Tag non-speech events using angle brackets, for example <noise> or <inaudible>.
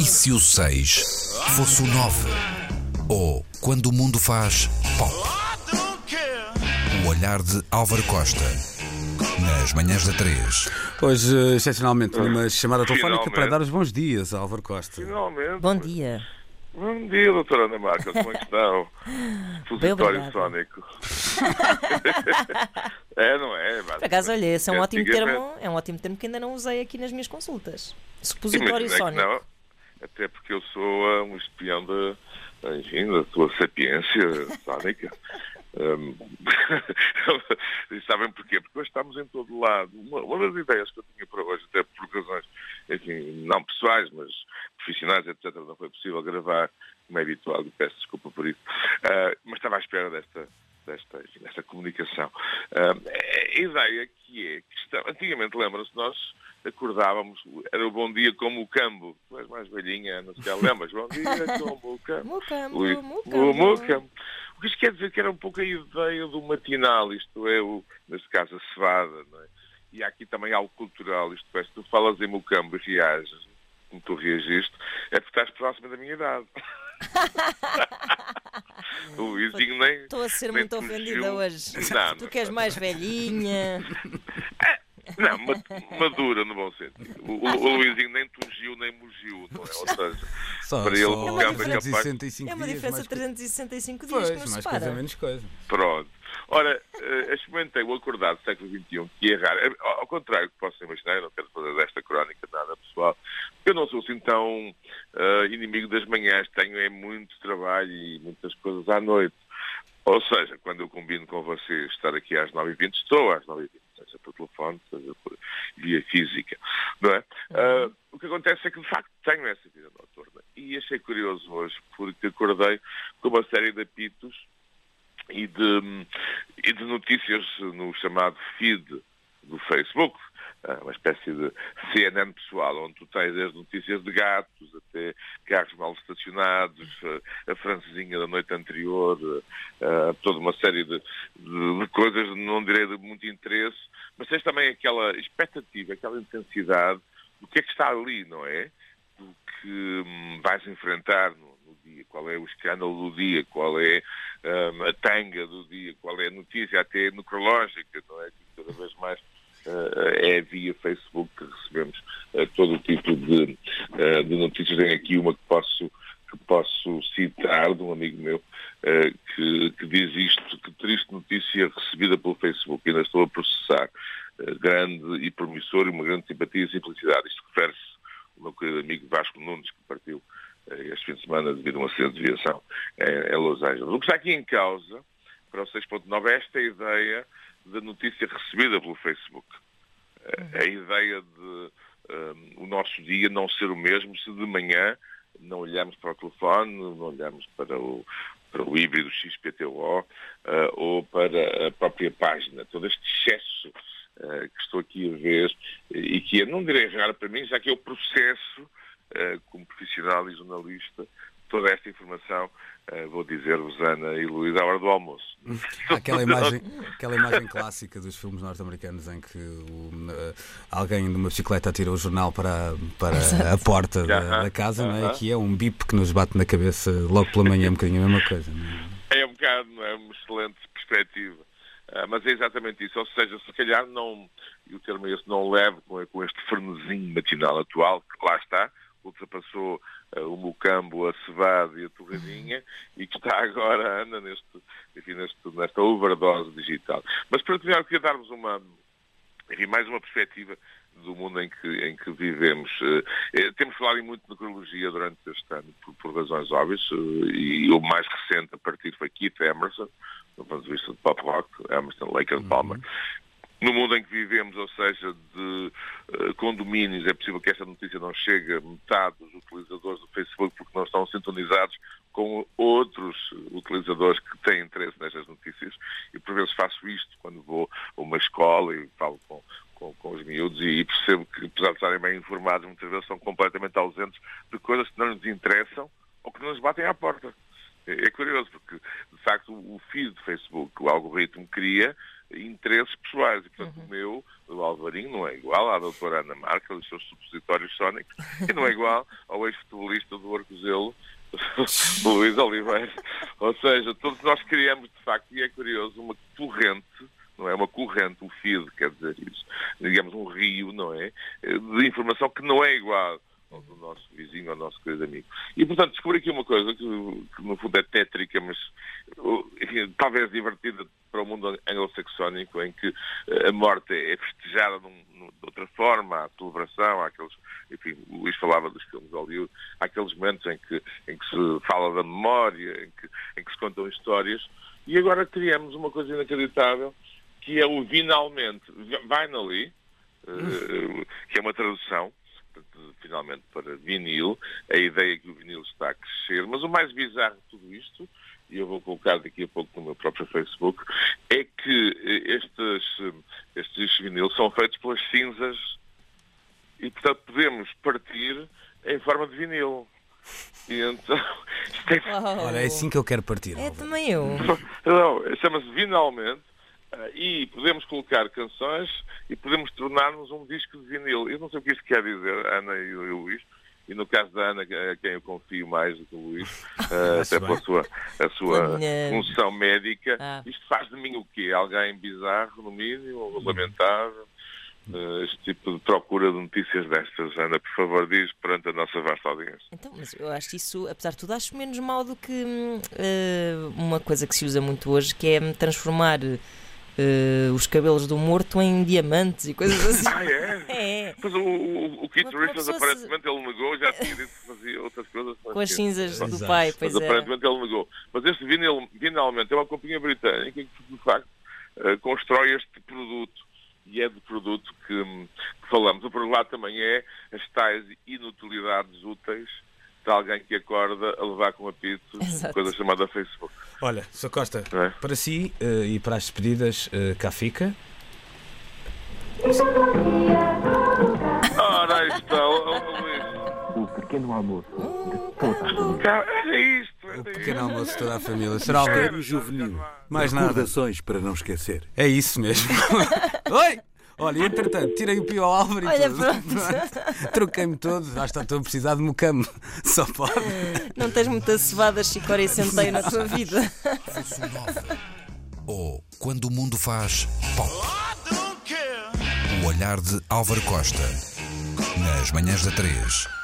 E se o 6 fosse o 9? Ou quando o mundo faz pop? O olhar de Álvaro Costa. Nas manhãs da 3. Hoje, excepcionalmente, numa chamada telefónica Finalmente. para dar os bons dias a Álvaro Costa. Finalmente. Bom dia. Bom dia, doutora Ana Marca. Como é que estão? <laughs> Supositório obrigada. sónico. <laughs> é, não é? Por acaso, olha, esse é um ótimo Antigamente- termo, é um ótimo termo que ainda não usei aqui nas minhas consultas. Supositório Imagina sónico. Até porque eu sou ah, um espião da, enfim, da sua sapiência <laughs> sónica. Hum, <laughs> e sabem porquê? Porque hoje estamos em todo lado. Uma, uma das ideias que eu tinha para hoje, até por razões, enfim, não pessoais, mas profissionais, etc., não foi possível gravar, como é habitual, e peço desculpa por isso. Ah, mas estava à espera desta, desta, enfim, desta comunicação. Ah, a ideia que é que está, antigamente, lembram-se, nós acordávamos, era o bom dia como o cambo. Tu és mais velhinha, não sei se lembras? Bom dia <laughs> como o cambo. Mucambo, Ui, mucambo. o que isto quer dizer que era um pouco a ideia do matinal, isto é, o, neste caso, a cevada, não é? E há aqui também algo cultural, isto é, se tu falas em Mucambo e reages, como tu reagiste, é porque estás próximo da minha idade. <laughs> o Luizinho nem... Estou a ser muito ofendida hoje. Não, tu não que és está. mais velhinha. <laughs> Não, ma- madura no bom sentido. O, o, o Luizinho nem tungiu nem mugiu, não é? Ou seja, Só, Para ele, só o campo é capaz- 365 É uma diferença de 365 dias Pois, que nos mais separa. coisa, menos coisa. Pronto. Ora, eh, experimentei o acordado do século XXI, que é raro. Eh, Ao contrário do que posso imaginar, eu não quero fazer desta crónica nada pessoal, eu não sou assim tão eh, inimigo das manhãs, tenho é muito trabalho e muitas coisas à noite. Ou seja, quando eu combino com vocês estar aqui às 9h20, estou às 9h20, seja por telefone, seja por via física, não é? Ah, o que acontece é que, de facto, tenho essa vida noturna. E achei curioso hoje, porque acordei com uma série de apitos e de, e de notícias no chamado feed do Facebook, ah, uma espécie de CNN pessoal, onde tu tens desde notícias de gatos até carros mal estacionados, a francesinha da noite anterior, ah, toda uma série de, de- de coisas, não direi de muito interesse, mas tens também aquela expectativa, aquela intensidade do que é que está ali, não é? Do que hum, vais enfrentar no, no dia, qual é o escândalo do dia, qual é hum, a tanga do dia, qual é a notícia, até necrológica, não é? Que cada vez mais eh, é via Facebook que recebemos eh, todo o tipo de, eh, de notícias. Tenho aqui uma que posso, que posso citar de um amigo meu que, que diz isto, notícia recebida pelo Facebook, ainda estou a processar, eh, grande e promissor e uma grande simpatia e simplicidade. Isto refere-se ao meu querido amigo Vasco Nunes, que partiu eh, este fim de semana devido a um acidente de viação em, Los Angeles. O que está aqui em causa, para o 6.9, é esta ideia da notícia recebida pelo Facebook. Eh, A ideia de eh, o nosso dia não ser o mesmo se de manhã não olhamos para o telefone, não olhamos para o, o híbrido XPTO eh, ou para a própria página. Todo este excesso eh, que estou aqui a ver e que é, não direi raro para mim, já que é o processo eh, como profissional e jornalista, toda esta informação, eh, vou dizer-vos, Ana e Luís, à hora do almoço. <laughs> Aquela imagem, aquela imagem clássica dos filmes norte-americanos em que o- eh, alguém numa bicicleta atira o jornal para, para a porta da, da casa, não é? Aqui é um bip que nos bate na cabeça logo pela manhã, um bocadinho a mesma coisa. não é? É um bocado, não é? Uma excelente perspectiva. Ah, mas é exatamente isso. Ou seja, se calhar não, e o termo é esse, não leve com, com este frenesim matinal atual, que lá está, ultrapassou ah, o mucambo, a cevada e a torradinha, e que está agora, anda neste, enfim, neste, nesta overdose digital. Mas para terminar, queria dar-vos uma, enfim, mais uma perspectiva do mundo em que, em que vivemos. Eh, temos falado muito de necrologia durante este ano, por, por razões óbvias, eh, e o mais recente a partir foi Keith Emerson, do ponto de vista de pop rock, Emerson, Lake and Palmer. No mundo em que vivemos, ou seja, de eh, condomínios, é possível que esta notícia não chegue a metade dos utilizadores do Facebook porque não estão sintonizados com outros utilizadores que têm interesse nestas notícias e por vezes faço isto quando vou a uma escola e falo com, com, com os miúdos e percebo que, apesar de estarem bem informados, muitas vezes são completamente ausentes de coisas que não lhes interessam ou que não lhes batem à porta. É é curioso, porque, de facto, o feed do Facebook, o algoritmo, cria interesses pessoais. E, portanto, o meu do Alvarinho, não é igual à doutora Ana Marca, os seus supositórios sónicos, e não é igual ao ex-futebolista do Arcozelo, <laughs> Luís Oliveira. Ou seja, todos nós criamos, de facto, e é curioso, uma corrente, não é? Uma corrente, o feed, quer dizer isso, digamos um rio, não é? De informação que não é igual ao do nosso vizinho, ao nosso querido amigo. E, portanto, descobri aqui uma coisa que, que no fundo é tétrica, mas enfim, talvez divertida para o mundo anglo-saxónico, em que eh, a morte é festejada num, num, de outra forma, a celebração, há aqueles, enfim, o Luís falava dos filmes de Hollywood, há aqueles momentos em que, em que se fala da memória, em que, em que se contam histórias, e agora criamos uma coisa inacreditável, que é o finalmente, finally, uh, que é uma tradução, finalmente para vinil, a ideia é que o vinil está a crescer, mas o mais bizarro de tudo isto, e eu vou colocar daqui a pouco no meu próprio Facebook, é que eh, estes, estes vinilos são feitos pelas cinzas e, portanto, podemos partir em forma de vinil. E então. <laughs> É... Olha, é assim que eu quero partir. É também eu. Não, chama-se Vinalmente e podemos colocar canções e podemos tornar-nos um disco de vinil. Eu não sei o que isto quer dizer, Ana e Luís, e no caso da Ana, a quem eu confio mais do que o Luís, <laughs> uh, até pela sua, a sua função médica, ah. isto faz de mim o quê? Alguém bizarro, no mínimo, lamentável? Uh, este tipo de procura de notícias destas, Ana, por favor, diz perante a nossa vasta audiência. Então, mas eu acho isso, apesar de tudo, acho menos mal do que uh, uma coisa que se usa muito hoje, que é transformar uh, os cabelos do morto em diamantes e coisas assim. ah, é? <laughs> é. Mas o, o, o Keith Richards, aparentemente, se... ele negou, já tinha dito que fazia outras coisas. Com as cinzas do Exato. pai, pois mas é. aparentemente ele negou. Mas este vinil, finalmente, é uma companhia britânica que, de facto, uh, constrói este produto. E é de produto que, que falamos. O problema também é as tais inutilidades úteis de alguém que acorda a levar com apito coisa chamada Facebook. Olha, Sr. Costa, é? para si uh, e para as despedidas, uh, cá fica. Ora, aí está, o pequeno almoço É isto. O pequeno almoço de toda a família. Será algo juvenil. Mais nada. Recordações para não esquecer. É isso mesmo. <laughs> Oi! Olha, entretanto, tirei o Pio ao Álvaro e Olha, tudo. <laughs> Troquei-me todo. Acho que estou a precisar de mucamo. Só pode. Não tens muitas cevadas, chicória e centeio na tua vida. <laughs> Ou quando o mundo faz pop. O olhar de Álvaro Costa. Nas manhãs da 3.